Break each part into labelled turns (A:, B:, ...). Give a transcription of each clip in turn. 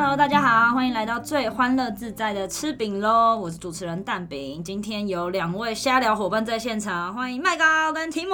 A: Hello，大家好，欢迎来到最欢乐自在的吃饼喽！我是主持人蛋饼，今天有两位瞎聊伙伴在现场，欢迎麦高跟提姆，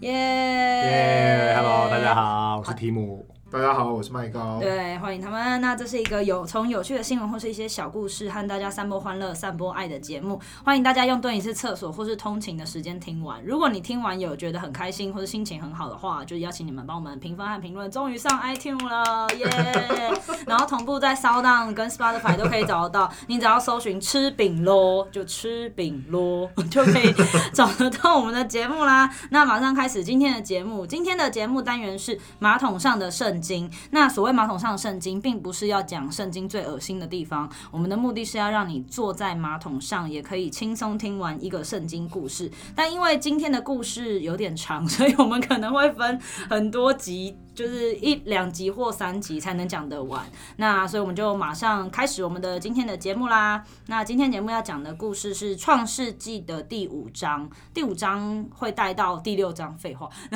A: 耶
B: 耶！Hello，大家好，我是提姆。
C: 大家好，我是麦高。
A: 对，欢迎他们。那这是一个有从有趣的新闻或是一些小故事，和大家散播欢乐、散播爱的节目。欢迎大家用蹲一次厕所或是通勤的时间听完。如果你听完有觉得很开心或者心情很好的话，就邀请你们帮我们评分和评论。终于上 iTunes 了，耶、yeah! 然后同步在 SoundOn 跟 Spotify 都可以找得到。你只要搜寻“吃饼咯”，就吃饼咯，就可以找得到我们的节目啦。那马上开始今天的节目。今天的节目单元是马桶上的圣经，那所谓马桶上的圣经，并不是要讲圣经最恶心的地方。我们的目的是要让你坐在马桶上，也可以轻松听完一个圣经故事。但因为今天的故事有点长，所以我们可能会分很多集。就是一两集或三集才能讲得完，那所以我们就马上开始我们的今天的节目啦。那今天节目要讲的故事是《创世纪》的第五章，第五章会带到第六章，废话。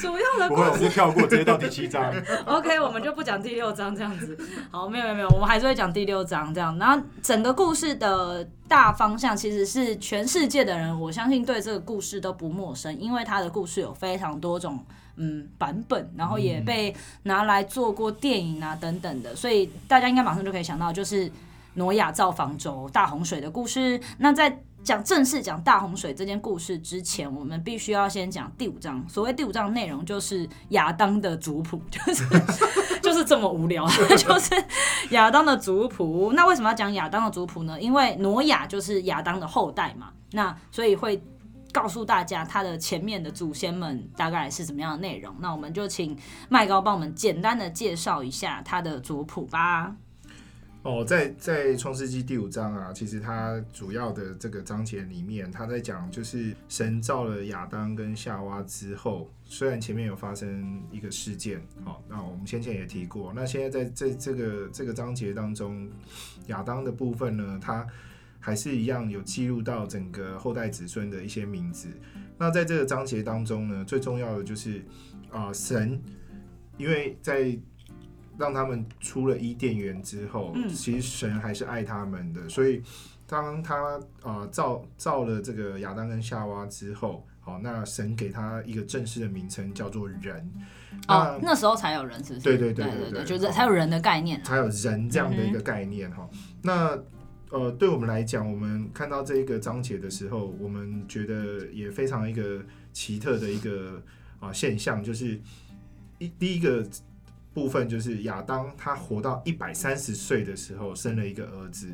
A: 主要的故事，
B: 我们跳过，直接到第七章。
A: OK，我们就不讲第六章这样子。好，没有没有没有，我们还是会讲第六章这样。然后整个故事的大方向其实是全世界的人，我相信对这个故事都不陌生，因为他的故事有非常多种。嗯，版本，然后也被拿来做过电影啊等等的，所以大家应该马上就可以想到，就是挪亚造方舟、大洪水的故事。那在讲正式讲大洪水这件故事之前，我们必须要先讲第五章。所谓第五章内容，就是亚当的族谱，就是就是这么无聊，就是亚当的族谱。那为什么要讲亚当的族谱呢？因为挪亚就是亚当的后代嘛，那所以会。告诉大家他的前面的祖先们大概是怎么样的内容，那我们就请麦高帮我们简单的介绍一下他的族谱吧。
C: 哦，在在创世纪第五章啊，其实它主要的这个章节里面，他在讲就是神造了亚当跟夏娃之后，虽然前面有发生一个事件，好，那我们先前也提过，那现在在这这个这个章节当中，亚当的部分呢，他。还是一样有记录到整个后代子孙的一些名字。那在这个章节当中呢，最重要的就是啊、呃，神，因为在让他们出了伊甸园之后，嗯、其实神还是爱他们的。所以当他啊、呃、造造了这个亚当跟夏娃之后，好，那神给他一个正式的名称叫做人。
A: 哦，那时候才有人，是不是？
C: 对对对对对，
A: 就是才有人的概念，
C: 才有人这样的一个概念哈、嗯。那呃，对我们来讲，我们看到这一个章节的时候，我们觉得也非常一个奇特的一个啊、现象，就是一第一个部分就是亚当他活到一百三十岁的时候生了一个儿子，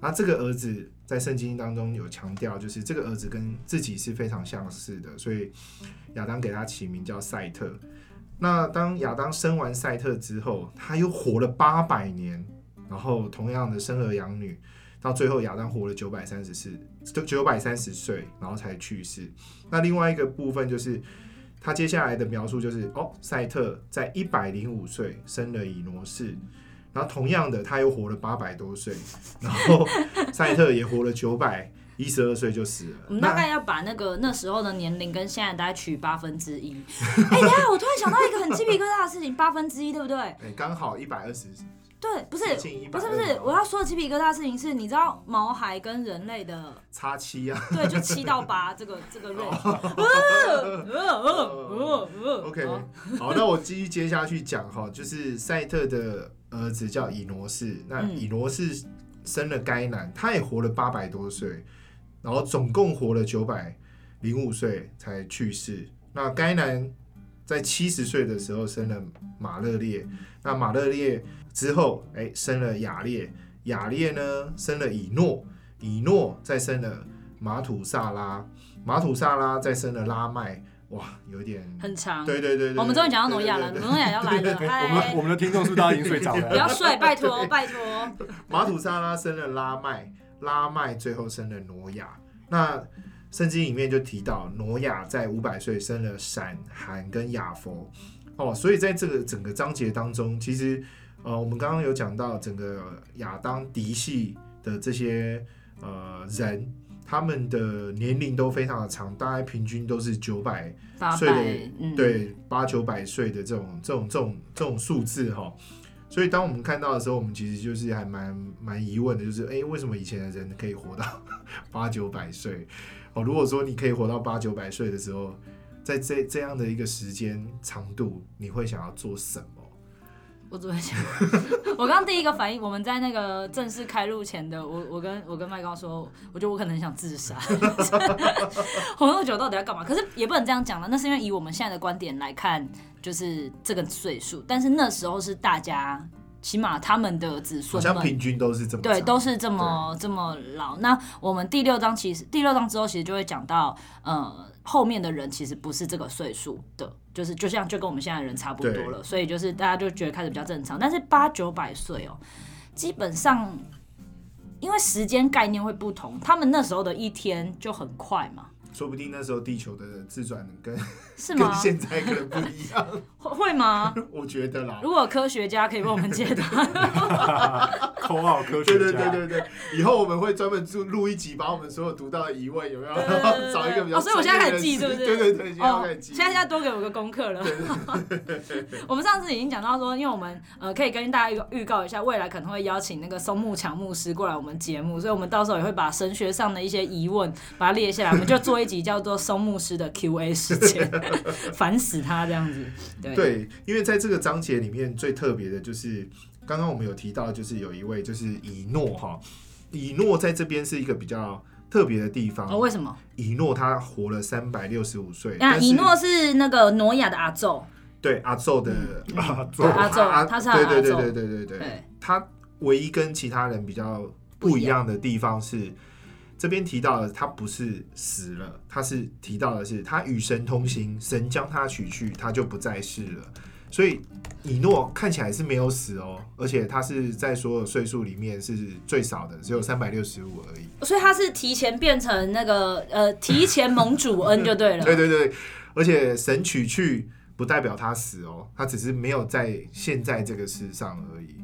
C: 那这个儿子在圣经当中有强调，就是这个儿子跟自己是非常相似的，所以亚当给他起名叫赛特。那当亚当生完赛特之后，他又活了八百年，然后同样的生儿养女。到最后，亚当活了九百三十四，就九百三十岁，然后才去世。那另外一个部分就是，他接下来的描述就是，哦，赛特在一百零五岁生了以挪士，然后同样的，他又活了八百多岁，然后 赛特也活了九百一十二岁就死了。
A: 我们大概要把那个那时候的年龄跟现在大概取八分之一。哎、欸，等下，我突然想到一个很鸡皮疙瘩的事情，八分之一对不对？哎，
C: 刚好一百二十。
A: 对，不是，不是，不是，我要说的鸡皮疙瘩事情是，你知道毛孩跟人类的
C: 差七啊？
A: 对，就七到八这个这个 range。
C: OK，好，那我继续接下去讲哈，就是赛特的儿子叫以挪士，那以挪士生了该男，他也活了八百多岁，然后总共活了九百零五岁才去世。那该男在七十岁的时候生了马勒列，那马勒列。之后，哎，生了雅列，雅列呢生了以诺，以诺再生了马土萨拉，马土萨拉再生了拉麦，哇，有点
A: 很长。
C: 对对对，对，
A: 我们终于讲到挪亚了，挪亚要来了。
B: 我们我们的听众是不是大家已经睡着了？
A: 不要睡，拜托拜托。
C: 马土萨拉生了拉麦，拉麦最后生了挪亚。那圣经里面就提到，挪亚在五百岁生了闪、含跟雅佛。哦，所以在这个整个章节当中，其实。呃，我们刚刚有讲到整个亚当嫡系的这些呃人，他们的年龄都非常的长，大概平均都是九百岁的，嗯、对，八九百岁的这种这种这种这种数字哈。所以当我们看到的时候，我们其实就是还蛮蛮疑问的，就是哎、欸，为什么以前的人可以活到 八九百岁？哦，如果说你可以活到八九百岁的时候，在这这样的一个时间长度，你会想要做什么？
A: 我只会想，我刚第一个反应，我们在那个正式开录前的，我我跟我跟麦高说，我觉得我可能想自杀，红那么久到底要干嘛？可是也不能这样讲了，那是因为以我们现在的观点来看，就是这个岁数，但是那时候是大家。起码他们的子孙
C: 好像平均都是这么
A: 对，都是这么这么老。那我们第六章其实第六章之后其实就会讲到，呃，后面的人其实不是这个岁数的，就是就像就跟我们现在的人差不多了，所以就是大家就觉得开始比较正常。但是八九百岁哦，基本上因为时间概念会不同，他们那时候的一天就很快嘛。
C: 说不定那时候地球的自转跟
A: 是吗？
C: 跟现在可能不一样，
A: 会吗？
C: 我觉得啦。
A: 如果科学家可以帮我们解答，
B: 口号科学家。
C: 对对对对对，以后我们会专门录录一集，把我们所有读到的疑问有没有？
A: 对对对对
C: 找一个比较。
A: 哦，所以我现在开始记，是不是？
C: 对对对，现在开始记。
A: 哦、现在要多给我个功课了。对对对对 我们上次已经讲到说，因为我们呃可以跟大家预预告一下，未来可能会邀请那个松木强牧师过来我们节目，所以我们到时候也会把神学上的一些疑问把它列下来，我们就做一集叫做松。牧师的 Q&A 时间，烦死他这样子。对，
C: 对，因为在这个章节里面最特别的就是，刚刚我们有提到，就是有一位就是以诺哈，以诺在这边是一个比较特别的地方。
A: 哦，为什么？
C: 以诺他活了三百六十五岁。
A: 那，以诺是那个挪亚的阿宙。
C: 对，阿宙的
B: 阿宙，
A: 阿宙，他是。
C: 对对对对对对对。他唯一跟其他人比较不一样的地方是。这边提到的，他不是死了，他是提到的是他与神同行，神将他取去，他就不再世了。所以以诺看起来是没有死哦，而且他是在所有岁数里面是最少的，只有三百六十五而已。
A: 所以他是提前变成那个呃，提前蒙主恩就对了。
C: 对对对，而且神取去不代表他死哦，他只是没有在现在这个世上而已。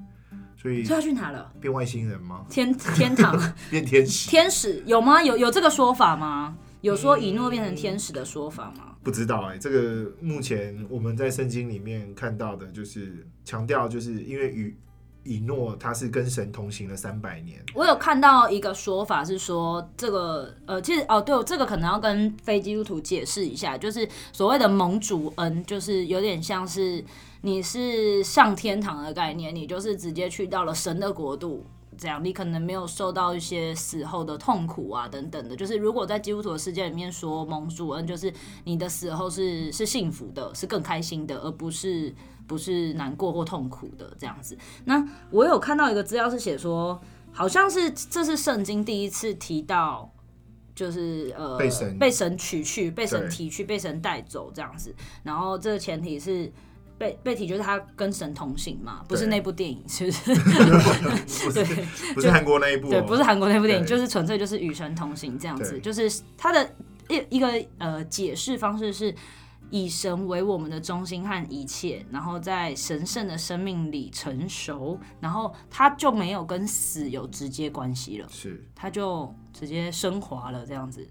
C: 所以，
A: 所以他去哪了？
C: 变外星人吗？
A: 天天堂
C: 变天使？
A: 天使有吗？有有这个说法吗？有说以诺变成天使的说法吗？
C: 嗯、不知道哎、欸，这个目前我们在圣经里面看到的，就是强调，就是因为与以诺他是跟神同行了三百年。
A: 我有看到一个说法是说，这个呃，其实哦，对，这个可能要跟非基督徒解释一下，就是所谓的蒙主恩，就是有点像是。你是上天堂的概念，你就是直接去到了神的国度，这样你可能没有受到一些死后的痛苦啊等等的。就是如果在基督徒的世界里面说蒙主恩，就是你的死后是是幸福的，是更开心的，而不是不是难过或痛苦的这样子。那我有看到一个资料是写说，好像是这是圣经第一次提到，就是呃被神被神取去，被神提去，被神带走这样子。然后这个前提是。被被提就是他跟神同行嘛，不是那部电影，是不是？对，
C: 不是韩国那一部，哦，
A: 对，不是韩国那部电影，就是纯粹就是与神同行这样子，就是他的一一个呃解释方式是以神为我们的中心和一切，然后在神圣的生命里成熟，然后他就没有跟死有直接关系了，
C: 是，
A: 他就直接升华了这样子。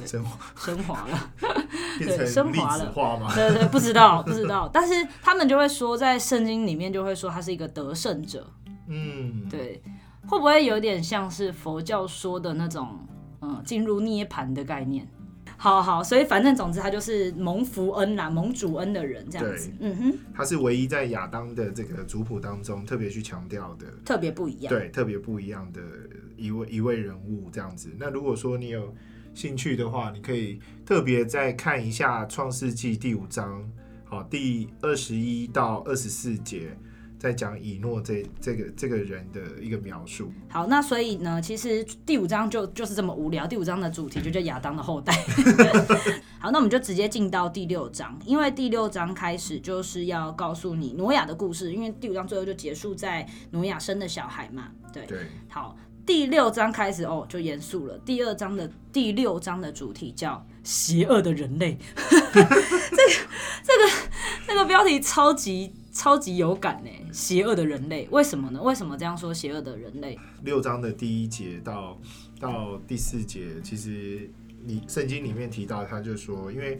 C: 升华，
A: 升华了，
C: 对，
A: 升华了，
C: 对
A: 对对，不知道不知道，但是他们就会说，在圣经里面就会说他是一个得胜者，
C: 嗯，
A: 对，会不会有点像是佛教说的那种，嗯，进入涅槃的概念？好好，所以反正总之他就是蒙福恩啦，蒙主恩的人这样子，嗯哼，
C: 他是唯一在亚当的这个族谱当中特别去强调的，
A: 特别不一样，
C: 对，特别不一样的一位一位人物这样子。那如果说你有。兴趣的话，你可以特别再看一下《创世纪》第五章，好，第二十一到二十四节，在讲以诺这这个这个人的一个描述。
A: 好，那所以呢，其实第五章就就是这么无聊。第五章的主题就叫亚当的后代。好，那我们就直接进到第六章，因为第六章开始就是要告诉你挪亚的故事，因为第五章最后就结束在挪亚生的小孩嘛。对，
C: 对，
A: 好。第六章开始哦，就严肃了。第二章的第六章的主题叫“邪恶的人类”，这个这个这个标题超级超级有感呢，邪恶的人类，为什么呢？为什么这样说？邪恶的人类，
C: 六章的第一节到到第四节，其实你圣经里面提到，他就说，因为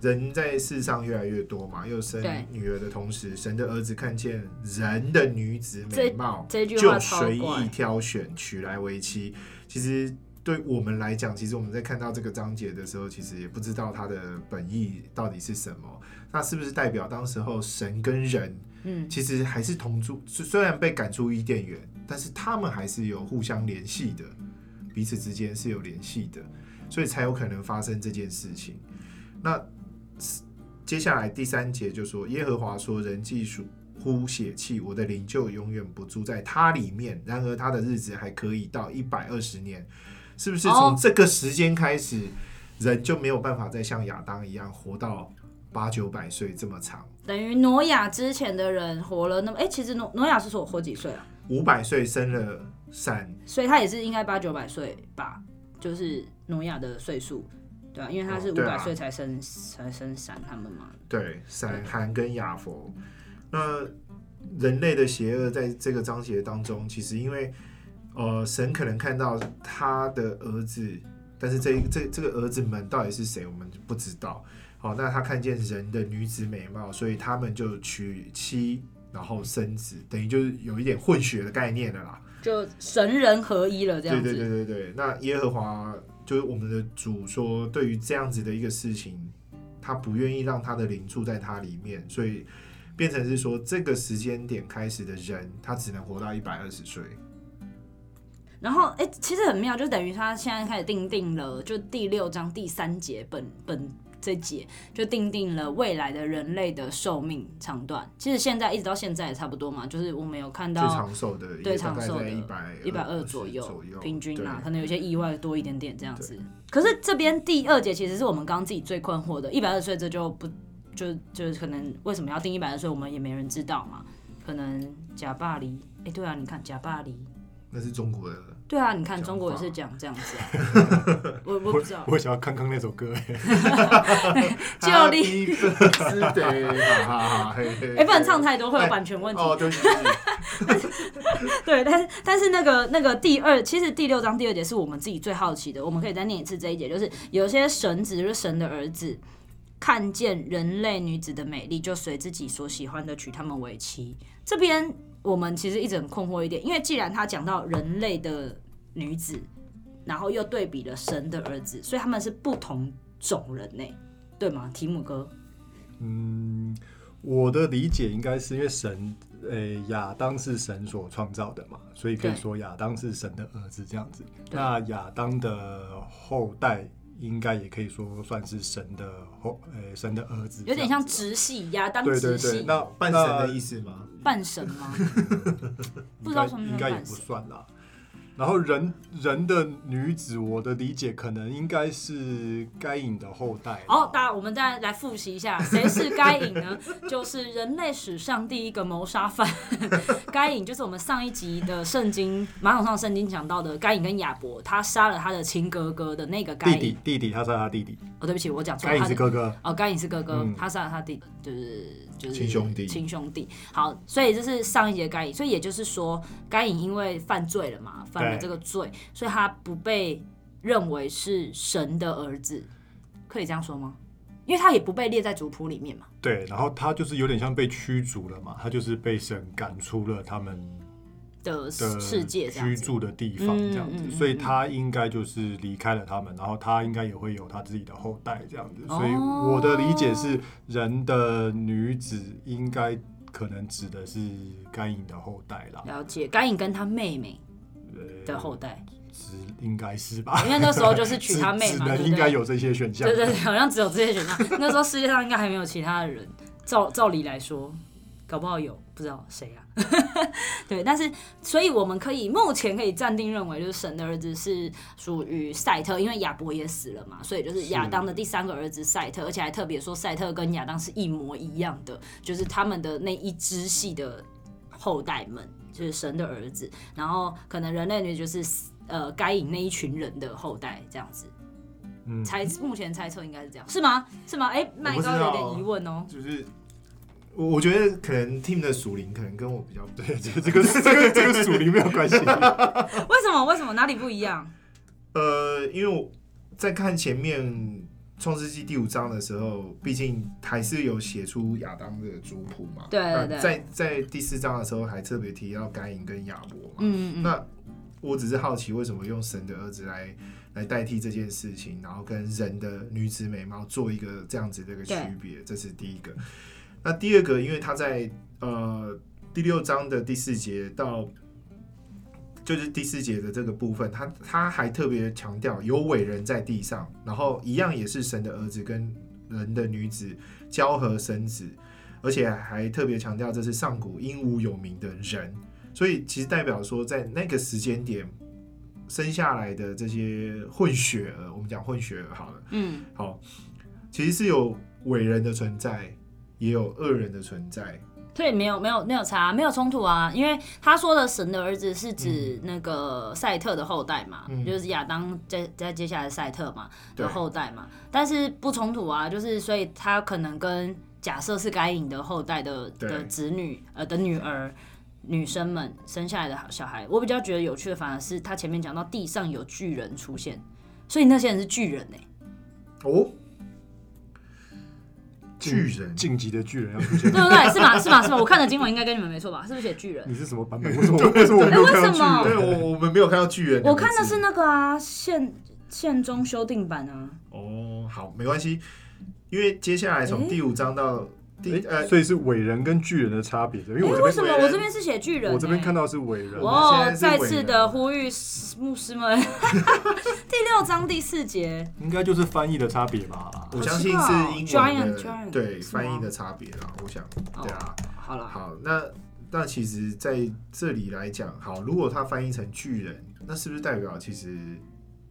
C: 人在世上越来越多嘛，又生女儿的同时，神的儿子看见人的女子美貌，就随意挑选，娶来为妻。其实。对我们来讲，其实我们在看到这个章节的时候，其实也不知道它的本意到底是什么。那是不是代表当时候神跟人，嗯，其实还是同住？虽然被赶出伊甸园，但是他们还是有互相联系的，彼此之间是有联系的，所以才有可能发生这件事情。那接下来第三节就说，耶和华说：“人既属乎血气，我的灵就永远不住在他里面。然而他的日子还可以到一百二十年。”是不是从这个时间开始，哦、人就没有办法再像亚当一样活到八九百岁这么长？
A: 等于挪亚之前的人活了那么……哎、欸，其实挪挪亚是说我活几岁啊？
C: 五百岁生了三，
A: 所以他也是应该八九百岁吧？就是挪亚的岁数，对啊，因为他是五百岁才生、哦啊、才生闪他们嘛。
C: 对，闪、寒跟亚佛。那人类的邪恶在这个章节当中，其实因为。呃，神可能看到他的儿子，但是这这这个儿子们到底是谁，我们就不知道。好，那他看见人的女子美貌，所以他们就娶妻，然后生子，等于就是有一点混血的概念了啦。
A: 就神人合一了，这样子。
C: 对对对对对。那耶和华就是我们的主说，对于这样子的一个事情，他不愿意让他的灵住在他里面，所以变成是说，这个时间点开始的人，他只能活到一百二十岁。
A: 然后，哎，其实很妙，就等于他现在开始定定了，就第六章第三节本本这节就定定了未来的人类的寿命长短。其实现在一直到现在也差不多嘛，就是我们有看到
C: 最长寿的，
A: 对长寿的
C: 一百
A: 一百二左右，平均啦，可能有些意外多一点点这样子。可是这边第二节其实是我们刚刚自己最困惑的，一百二十岁这就不就就可能为什么要定一百二十岁，我们也没人知道嘛。可能贾巴黎，哎，对啊，你看贾巴黎。
C: 那是中国的。
A: 对啊，你看中国也是讲这样子啊。我我不知道。
B: 我想要看看那首歌。
A: 就你。哎，不能唱太多，会有版权问题。哦，对。对，但是但是那个那个第二，其实第六章第二节是我们自己最好奇的，我们可以再念一次这一节，就是有些神子，就是神的儿子，看见人类女子的美丽，就随自己所喜欢的娶她们为妻。这边。我们其实一直很困惑一点，因为既然他讲到人类的女子，然后又对比了神的儿子，所以他们是不同种人呢，对吗？提姆哥，
B: 嗯，我的理解应该是因为神，诶、欸，亚当是神所创造的嘛，所以可以说亚当是神的儿子这样子。那亚当的后代。应该也可以说算是神的后，呃、欸，神的儿子，
A: 有点像直系亚当直系。对对对，
C: 那半神的意思吗？
A: 半神吗？不知道什么
B: 应该也不算啦。然后人人的女子，我的理解可能应该是该隐的后代。
A: 好，大家我们再来复习一下，谁是该隐呢？就是人类史上第一个谋杀犯。该隐就是我们上一集的圣经马桶上圣经讲到的该隐跟亚伯，他杀了他的亲哥哥的那个该隐。
B: 弟弟，弟弟，他杀了他弟弟。
A: 哦，对不起，我讲错了。
B: 该隐是哥哥。
A: 哦，该隐是哥哥，嗯、他杀了他弟弟，就是。就是
C: 亲兄弟，
A: 亲兄弟。好，所以这是上一节该隐，所以也就是说，该隐因为犯罪了嘛，犯了这个罪，所以他不被认为是神的儿子，可以这样说吗？因为他也不被列在族谱里面嘛。
B: 对，然后他就是有点像被驱逐了嘛，他就是被神赶出了他们。
A: 的世界
B: 居住的地方这样子，嗯、所以他应该就是离开了他们，嗯、然后他应该也会有他自己的后代这样子。哦、所以我的理解是，人的女子应该可能指的是甘颖的后代啦。
A: 了解，甘颖跟他妹妹的后代，
B: 是应该是吧？
A: 因为那时候就是 娶他妹嘛，
B: 应该有这些选项。
A: 对对对，好像只有这些选项。那时候世界上应该还没有其他的人，照照理来说。搞不好有不知道谁啊？对，但是所以我们可以目前可以暂定认为，就是神的儿子是属于赛特，因为亚伯也死了嘛，所以就是亚当的第三个儿子赛特，而且还特别说赛特跟亚当是一模一样的，就是他们的那一支系的后代们，就是神的儿子。然后可能人类女就是呃该隐那一群人的后代这样子。嗯，猜目前猜测应该是这样，是吗？是吗？哎、欸，麦高有点疑问哦、喔，
C: 就是。我我觉得可能 team 的属灵可能跟我比较
B: 对，这个这个这个这个属灵没有关系。
A: 为什么？为什么？哪里不一样？
C: 呃，因为我在看前面创世纪第五章的时候，毕竟还是有写出亚当的族谱嘛。
A: 对对对。
C: 在在第四章的时候，还特别提到该隐跟亚伯嘛。
A: 嗯嗯。
C: 那我只是好奇，为什么用神的儿子来来代替这件事情，然后跟人的女子美貌做一个这样子的一个区别？这是第一个。那第二个，因为他在呃第六章的第四节到。就是第四节的这个部分，他他还特别强调有伟人在地上，然后一样也是神的儿子跟人的女子交合生子，而且还特别强调这是上古英武有名的人，所以其实代表说在那个时间点生下来的这些混血儿，我们讲混血儿好了，
A: 嗯，
C: 好，其实是有伟人的存在，也有恶人的存在。
A: 对，没有没有没有差，没有冲突啊，因为他说的神的儿子是指那个赛特的后代嘛，嗯、就是亚当在在接下来赛特嘛的后代嘛，但是不冲突啊，就是所以他可能跟假设是该隐的后代的的子女呃的女儿女生们生下来的小孩，我比较觉得有趣的反而是他前面讲到地上有巨人出现，所以那些人是巨人呢、欸。
C: 哦。巨人
B: 晋级的巨人要出现，
A: 对不对？是吧？是吧？是吧？我看的今晚应该跟你们没错吧？是不是写巨人？
B: 你是什么版本？为什么？为什么我没有看到巨人？
C: 对，我我们没有看到巨人。
A: 我看的是那个啊，现现中修订版啊。
C: 哦，好，没关系，因为接下来从第五章到。
B: 呃，所以是伟人跟巨人的差别，因为
A: 为什么我这边是写巨人？
B: 我这边看到是伟人。
A: 哦，再次的呼吁牧师们，第六章第四节，
B: 应该就是翻译的差别吧？
C: 我相信是英文的，对翻译的差别啦。我想，对啊，
A: 好了，
C: 好，那那其实在这里来讲，好，如果他翻译成巨人，那是不是代表其实？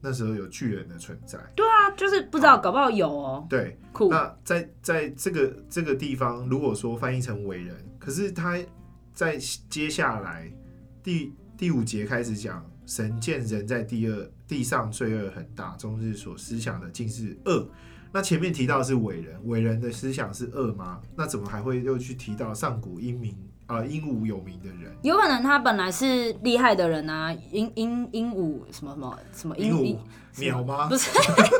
C: 那时候有巨人的存在，
A: 对啊，就是不知道，搞不好有哦。
C: 对，
A: 酷。
C: 那在在这个这个地方，如果说翻译成伟人，可是他在接下来第第五节开始讲，神见人在第二地上罪恶很大，终日所思想的尽是恶。那前面提到是伟人，伟人的思想是恶吗？那怎么还会又去提到上古英明？啊，英武有名的人，
A: 有可能他本来是厉害的人啊，英英英武什么什么什么英
C: 武？鸟吗？
A: 不是，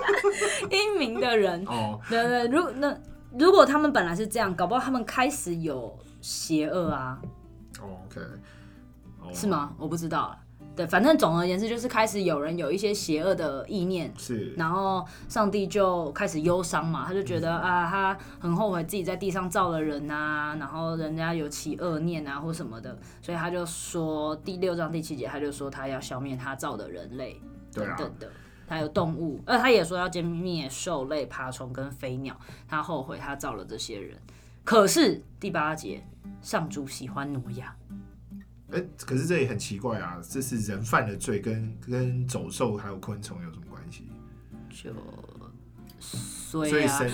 A: 英明的人。
C: 哦，
A: 对对，如那如果他们本来是这样，搞不好他们开始有邪恶啊。
C: OK，
A: 是吗？我不知道。对，反正总而言之，就是开始有人有一些邪恶的意念，
C: 是，
A: 然后上帝就开始忧伤嘛，他就觉得、嗯、啊，他很后悔自己在地上造了人啊，然后人家有起恶念啊或什么的，所以他就说第六章第七节，他就说他要消灭他造的人类等等的，还、啊、有动物，呃，他也说要歼灭兽类、爬虫跟飞鸟，他后悔他造了这些人，可是第八节，上主喜欢挪亚。
C: 哎，可是这也很奇怪啊！这是人犯的罪跟，跟跟走兽还有昆虫有什么关系？
A: 就所以，
C: 神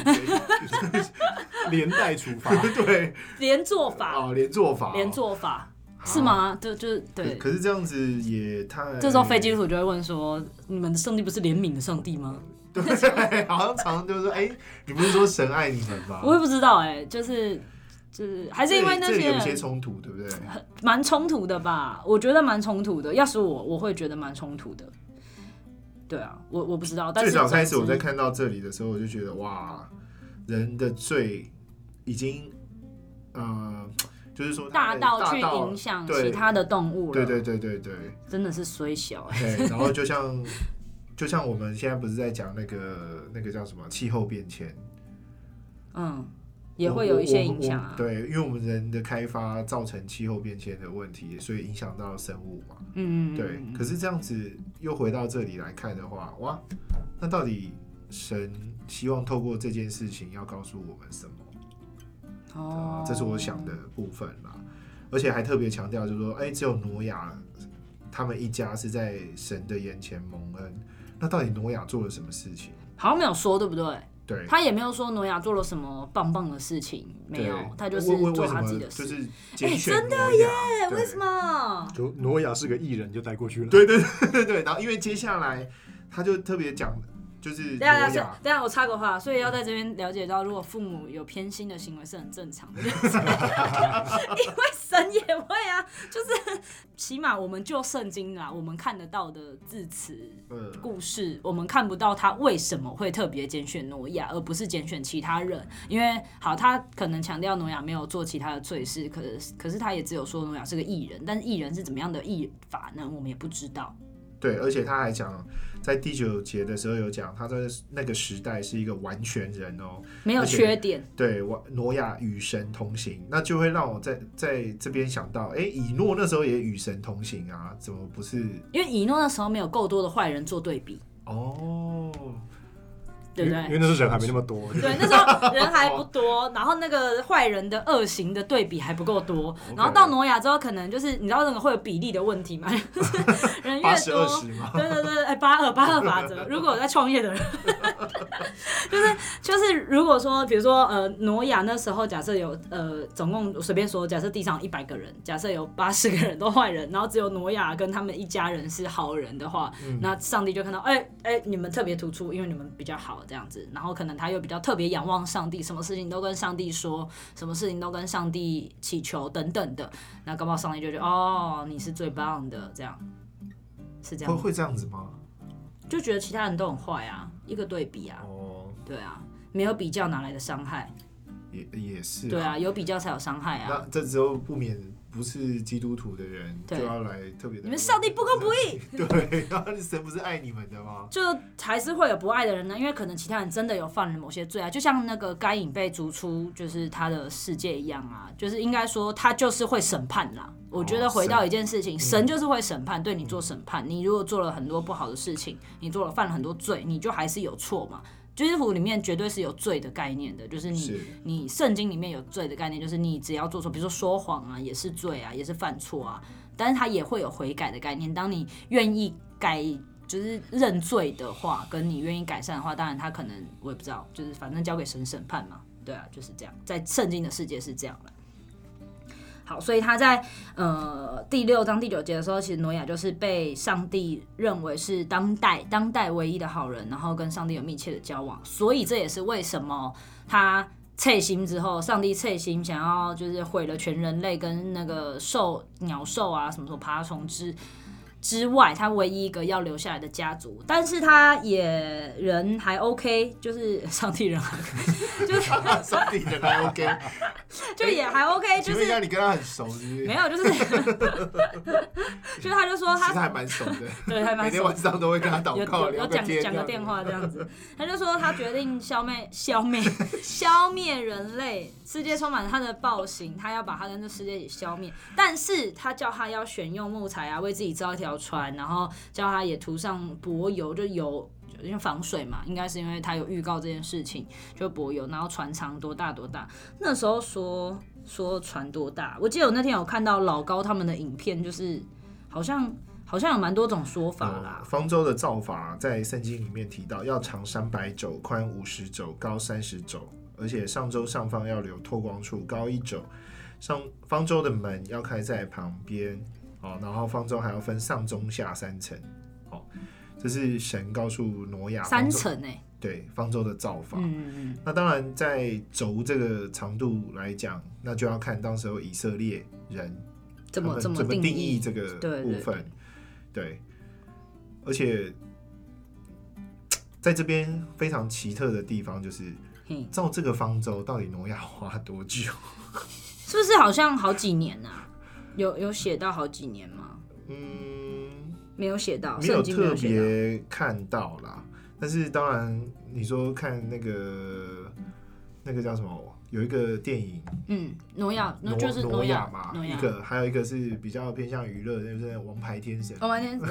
B: 连带处罚，
C: 对，
A: 连坐法
C: 哦，连坐法，
A: 连坐法是吗？就就对。
C: 可是这样子也太……
A: 这时候非基督徒就会问说：“你们的上帝不是怜悯的上帝吗？”
C: 对，好像常常就是说：“哎，你不是说神爱你们吗？”
A: 我也不知道，哎，就是。是还是因为那些
C: 有些冲突，对不对？
A: 很蛮冲突的吧？我觉得蛮冲突的。要是我，我会觉得蛮冲突的。对啊，我我不知道。但是
C: 最早开始我在看到这里的时候，我就觉得哇，人的罪已经呃，就是说
A: 大到去影响其他的动物了。
C: 对对对对对，
A: 真的是虽小。
C: 对，然后就像就像我们现在不是在讲那个那个叫什么气候变迁？
A: 嗯。也会有一些影响啊，
C: 对，因为我们人的开发造成气候变迁的问题，所以影响到生物嘛。
A: 嗯，
C: 对。可是这样子又回到这里来看的话，哇，那到底神希望透过这件事情要告诉我们什么？
A: 哦，
C: 这是我想的部分啦。而且还特别强调，就是说，哎，只有挪亚他们一家是在神的眼前蒙恩。那到底挪亚做了什么事情？
A: 好像没有说，对不对？
C: 对，
A: 他也没有说挪亚做了什么棒棒的事情，没有，他就是做他自己的事。
C: 哎、
A: 欸，真的耶？为什么？
B: 就挪亚是个艺人，就带过去了。
C: 对对对对对。然后因为接下来他就特别讲，就是
A: 等下等下
C: 挪亚
A: 等下，我插个话，所以要在这边了解到，如果父母有偏心的行为是很正常的，因为神也会啊，就是起码我们就圣经啦，我们看得到的字词、故事，我们看不到他为什么会特别拣选挪亚，而不是拣选其他人，因为好，他可能强调挪亚没有做其他的罪事，可是可是他也只有说挪亚是个艺人，但是艺人是怎么样的艺法呢？我们也不知道。
C: 对，而且他还讲，在第九节的时候有讲，他在那个时代是一个完全人哦，
A: 没有缺点。
C: 对，挪亚与神同行，那就会让我在在这边想到，哎，以诺那时候也与神同行啊，怎么不是？
A: 因为以诺那时候没有够多的坏人做对比。
C: 哦。
A: 对不对？
B: 因为那时候人还没那么多。
A: 对，那时候人还不多，然后那个坏人的恶行的对比还不够多，然后到挪亚之后，可能就是你知道那个会有比例的问题嘛，人越多，对对对，哎，八二八二法则，如果有在创业的人，就是就是如果说，比如说呃，挪亚那时候假设有呃，总共随便说，假设地上一百个人，假设有八十个人都坏人，然后只有挪亚跟他们一家人是好人的话，那上帝就看到，哎哎，你们特别突出，因为你们比较好。这样子，然后可能他又比较特别仰望上帝，什么事情都跟上帝说，什么事情都跟上帝祈求等等的，那搞不好上帝就觉得哦，你是最棒的，这样是这样。
C: 会会这样子吗？
A: 就觉得其他人都很坏啊，一个对比啊，哦，对啊，没有比较哪来的伤害？
C: 也也是，
A: 对啊，有比较才有伤害啊。
C: 那这时候不免。不是基督徒的人就要来特别的。
A: 你们上帝不公不义。
C: 对，然后神不是爱你们的吗？
A: 就还是会有不爱的人呢，因为可能其他人真的有犯了某些罪啊，就像那个该隐被逐出就是他的世界一样啊，就是应该说他就是会审判啦。我觉得回到一件事情，神就是会审判，对你做审判。你如果做了很多不好的事情，你做了犯了很多罪，你就还是有错嘛。基督徒里面绝对是有罪的概念的，就是你是你圣经里面有罪的概念，就是你只要做错，比如说说谎啊，也是罪啊，也是犯错啊。但是他也会有悔改的概念，当你愿意改，就是认罪的话，跟你愿意改善的话，当然他可能我也不知道，就是反正交给神审判嘛。对啊，就是这样，在圣经的世界是这样的。好，所以他在呃第六章第九节的时候，其实挪亚就是被上帝认为是当代当代唯一的好人，然后跟上帝有密切的交往，所以这也是为什么他测心之后，上帝测心想要就是毁了全人类跟那个兽鸟兽啊什么什么爬虫之。之外，他唯一一个要留下来的家族，但是他也人还 OK，就是 上帝人还 OK，就是
C: 上帝人还 OK，
A: 就也还 OK，就是
C: 你跟他很熟是不是？
A: 没有，就是，就是他就说他
C: 其实还蛮熟的，
A: 对，还蛮熟，
C: 每天晚上都会跟他祷告，
A: 有讲讲个电话这样子。他就说他决定消灭消灭消灭人类，世界充满他的暴行，他要把他跟这世界给消灭，但是他叫他要选用木材啊，为自己造一条。船，然后叫他也涂上薄油，就油，因为防水嘛，应该是因为他有预告这件事情，就柏油。然后船长多大多大？那时候说说船多大？我记得我那天有看到老高他们的影片，就是好像好像有蛮多种说法啦。
C: 方舟的造法在圣经里面提到，要长三百肘，宽五十肘，高三十肘，而且上舟上方要留透光处，高一肘。上方舟的门要开在旁边。哦，然后方舟还要分上中下三层，哦，这是神告诉挪亚
A: 三层呢？
C: 对，方舟的造法。
A: 嗯嗯。
C: 那当然，在轴这个长度来讲，那就要看当时候以色列人
A: 怎么怎么
C: 定义这个部分。对，而且在这边非常奇特的地方就是，造这个方舟到底挪亚花多久？
A: 是不是好像好几年啊？有有写到好几年吗？
C: 嗯，
A: 没有写到，
C: 没有特别看到啦。但是当然，你说看那个那个叫什么？有一个电影，
A: 嗯，挪亚，那就是
C: 挪亚嘛。一个还有一个是比较偏向娱乐，就是《王牌天神》。
A: 王牌天神，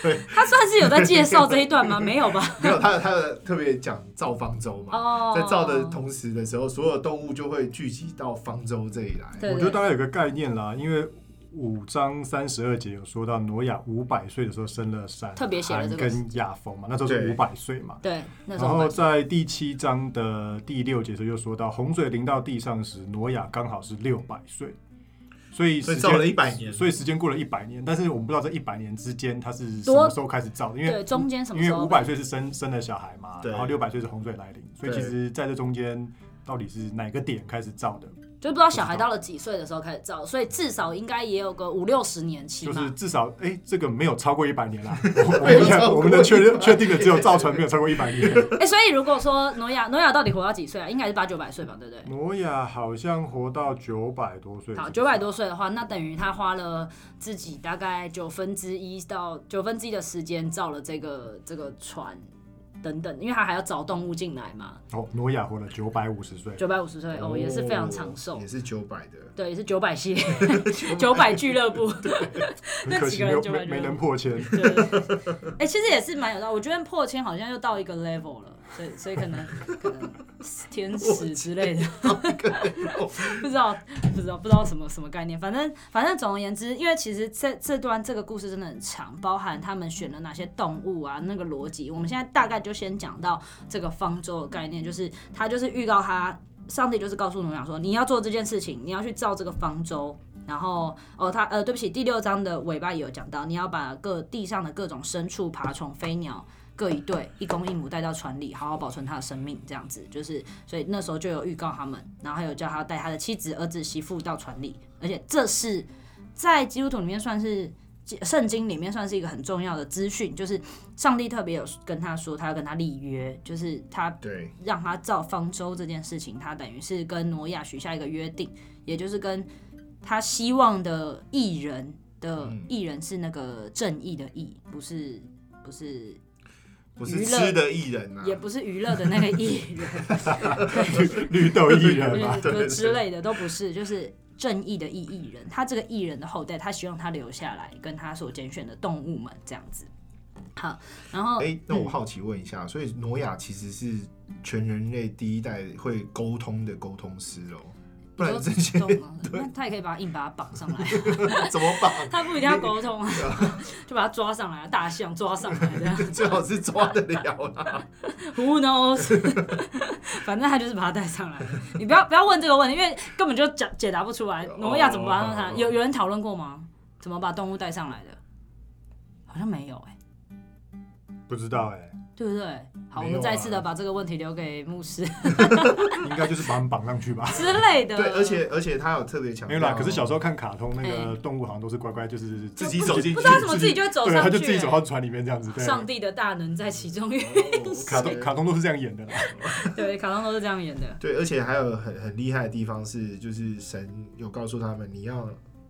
A: 对，他算是有在介绍这一段吗？没有吧？
C: 没有，他他的特别讲造方舟嘛，在造的同时的时候，所有动物就会聚集到方舟这里来。
B: 我觉得大概有个概念啦，因为。五章三十二节有说到，挪亚五百岁的时候生了闪、含跟雅弗嘛，那时候是五百岁嘛。
A: 对。
B: 然后在第七章的第六节时候又说到，洪水淋到地上时，挪亚刚好是六百岁。所以
C: 所以造了一百年，
B: 所以时间过了一百年，但是我们不知道这一百年之间他是什么时候开始造的，因为
A: 中间什么
B: 因为五百岁是生生了小孩嘛，然后六百岁是洪水来临，所以其实在这中间到底是哪个点开始造的？
A: 就不知道小孩到了几岁的时候开始造，所以至少应该也有个五六十年期。
B: 就是至少，哎、欸，这个没有超过一百年啦。我们我们的确认确定的只有造船没有超过一百年。
A: 哎、欸，所以如果说诺亚诺亚到底活到几岁啊？应该是八九百岁吧，对不对？
B: 诺亚好像活到九百多岁。
A: 好，九百多岁的话，那等于他花了自己大概九分之一到九分之一的时间造了这个这个船。等等，因为他还要找动物进来嘛。
B: 哦，挪亚活了九百五十岁，
A: 九百五十岁哦，也是非常长寿，
C: 也是九百的，
A: 对，也是九百系列，九百俱乐部，那几个人就没没
B: 能破千。
A: 哎、欸，其实也是蛮有道理，我觉得破千好像又到一个 level 了。所以，所以可能 可能天使之类的，不知道，不知道，不知道什么什么概念。反正，反正总而言之，因为其实这这段这个故事真的很长，包含他们选了哪些动物啊，那个逻辑。我们现在大概就先讲到这个方舟的概念，就是他就是预告他，上帝就是告诉挪亚说，你要做这件事情，你要去造这个方舟。然后，哦，他呃，对不起，第六章的尾巴也有讲到，你要把各地上的各种牲畜、爬虫、飞鸟。各一对，一公一母带到船里，好好保存他的生命，这样子就是，所以那时候就有预告他们，然后还有叫他带他的妻子、儿子、媳妇到船里，而且这是在基督徒里面算是圣经里面算是一个很重要的资讯，就是上帝特别有跟他说，他要跟他立约，就是他对让他造方舟这件事情，他等于是跟挪亚许下一个约定，也就是跟他希望的艺人的艺人是那个正义的义，不是不是。
C: 不是吃的艺人啊，
A: 也不是娱乐的那个艺人，
B: 绿豆艺人嘛，
A: 之类的都不是，就是正义的义艺人。他这个艺人的后代，他希望他留下来，跟他所拣选的动物们这样子。好，然后，
C: 哎、欸，那我好奇问一下，嗯、所以挪亚其实是全人类第一代会沟通的沟通师哦。不然这些，
A: 那他也可以把他硬把它绑上来，
C: 怎么绑？
A: 他不一定要沟通啊，就把它抓上来，大象抓上来这样，
C: 最好是抓得了啦。
A: Who knows？反正他就是把它带上来。你不要不要问这个问题，因为根本就解解答不出来。挪亚怎么把他带上来？有有人讨论过吗？怎么把动物带上来的？好像没有哎、欸，
B: 不知道哎、欸。
A: 对不对？好，啊、我们再次的把这个问题留给牧师。
B: 应该就是把他们绑上去吧
A: 之类的。
C: 对，而且而且他有特别强调。
B: 没有啦，可是小时候看卡通，那个动物好像都是乖乖，就是自己走进去，
A: 不知道怎么自己就会走上去，
B: 他就自己走到船里面这样子。对，
A: 上帝的大能在其中运
B: 行。卡通卡通都是这样演的啦。
A: 对，卡通都是这样演的。
C: 对，而且还有很很厉害的地方是，就是神有告诉他们，你要。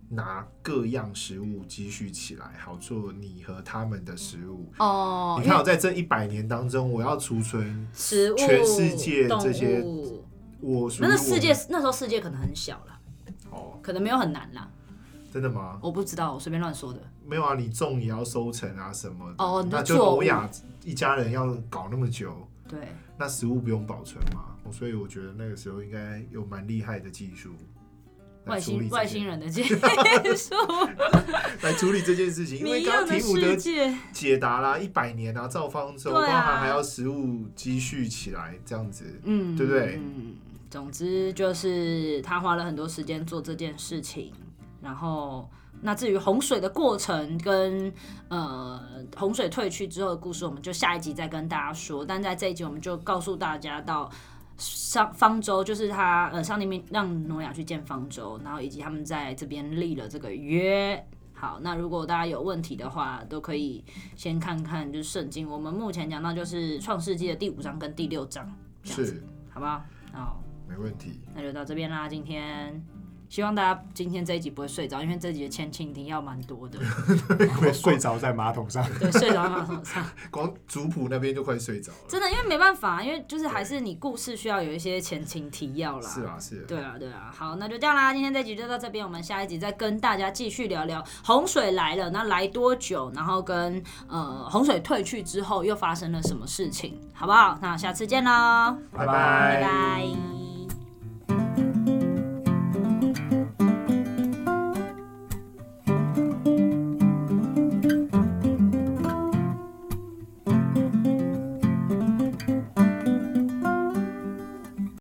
C: 拿各样食物积蓄起来，好做你和他们的食物。哦，你看，我在这一百年当中，我要储存食物，全世界这些我那
A: 世界那时候世界可能很小了，哦，可能没有很难啦。
C: 真的吗？
A: 我不知道，我随便乱说的。
C: 没有啊，你种也要收成啊什么的。哦，那就欧亚一家人要搞那么久，
A: 对，
C: 那食物不用保存嘛？所以我觉得那个时候应该有蛮厉害的技术。
A: 外星外星人的技术
C: 来处理这件事情，因为刚刚提姆的解答啦，一百年啊，造方舟，包含还要食物积蓄起来，这样子，嗯，对不对？
A: 嗯，总之就是他花了很多时间做这件事情，然后那至于洪水的过程跟呃洪水退去之后的故事，我们就下一集再跟大家说。但在这一集，我们就告诉大家到。上方舟就是他，呃，上帝命让挪亚去见方舟，然后以及他们在这边立了这个约。好，那如果大家有问题的话，都可以先看看就是圣经。我们目前讲到就是创世纪的第五章跟第六章，
C: 是，
A: 好不好？好，
C: 没问题。
A: 那就到这边啦，今天。希望大家今天这一集不会睡着，因为这集的前情提要蛮多的。
B: 会睡着在马桶上。
A: 对，睡着在马桶上。
C: 光族谱那边就快睡着了。
A: 真的，因为没办法，因为就是还是你故事需要有一些前情提要啦。
C: 是啊，是。
A: 对啊，对啊。好，那就这样啦，今天这集就到这边，我们下一集再跟大家继续聊聊洪水来了，那来多久，然后跟呃洪水退去之后又发生了什么事情，好不好？那下次见喽，
C: 拜拜，拜拜。